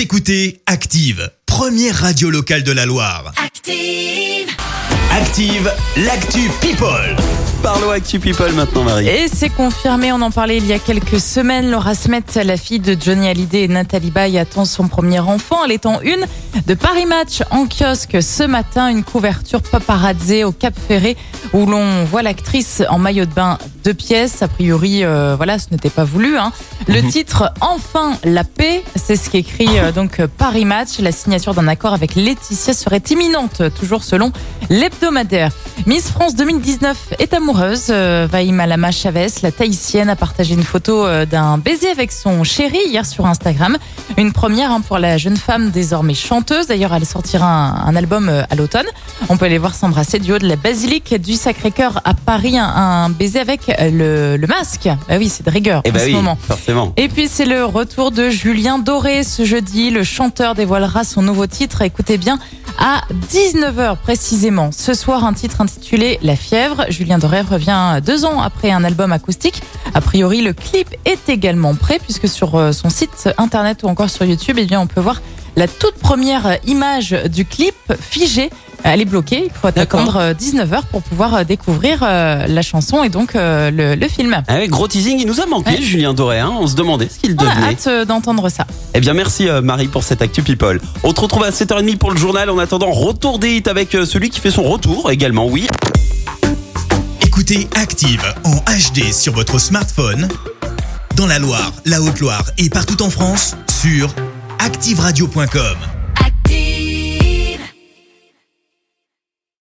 Vous écoutez Active, première radio locale de la Loire. Active. Active, l'actu People. Parlons Actu People maintenant, Marie. Et c'est confirmé, on en parlait il y a quelques semaines. Laura Smet, la fille de Johnny Hallyday et Nathalie Baye, attend son premier enfant. Elle est en une de Paris Match en kiosque ce matin. Une couverture paparazzi au Cap Ferré où l'on voit l'actrice en maillot de bain deux pièces. A priori, euh, voilà, ce n'était pas voulu. Hein. Le titre Enfin la paix, c'est ce qu'écrit euh, donc Paris Match. La signature d'un accord avec Laetitia serait imminente, toujours selon l'hebdomadaire. Miss France 2019 est amoureuse. Euh, Vaïma Lama Chavez, la tahitienne, a partagé une photo euh, d'un baiser avec son chéri hier sur Instagram. Une première hein, pour la jeune femme désormais chanteuse. D'ailleurs, elle sortira un, un album euh, à l'automne. On peut les voir s'embrasser du haut de la basilique du Sacré-Cœur à Paris. Un, un baiser avec euh, le, le masque. Ah oui, c'est de rigueur Eh en ben ce oui, moment. forcément. Et puis c'est le retour de Julien Doré ce jeudi. Le chanteur dévoilera son nouveau titre. Écoutez bien, à 19h précisément. Ce soir, un titre intitulé La fièvre. Julien Doré revient deux ans après un album acoustique. A priori, le clip est également prêt puisque sur euh, son site internet ou encore sur YouTube, eh bien, on peut voir la toute première image du clip figée. Elle est bloquée. Il faut attendre 19h pour pouvoir euh, découvrir euh, la chanson et donc euh, le, le film. Ah ouais, gros teasing, il nous a manqué, Ouais. Julien Doré. hein. On se demandait ce qu'il On a devenait. hâte euh, d'entendre ça. Eh bien, merci euh, Marie pour cette Actu People. On te retrouve à 7h30 pour le journal. En attendant, retour des hits avec euh, celui qui fait son retour également, oui. Écoutez Active en HD sur votre smartphone, dans la Loire, la Haute-Loire et partout en France, sur activeradio.com.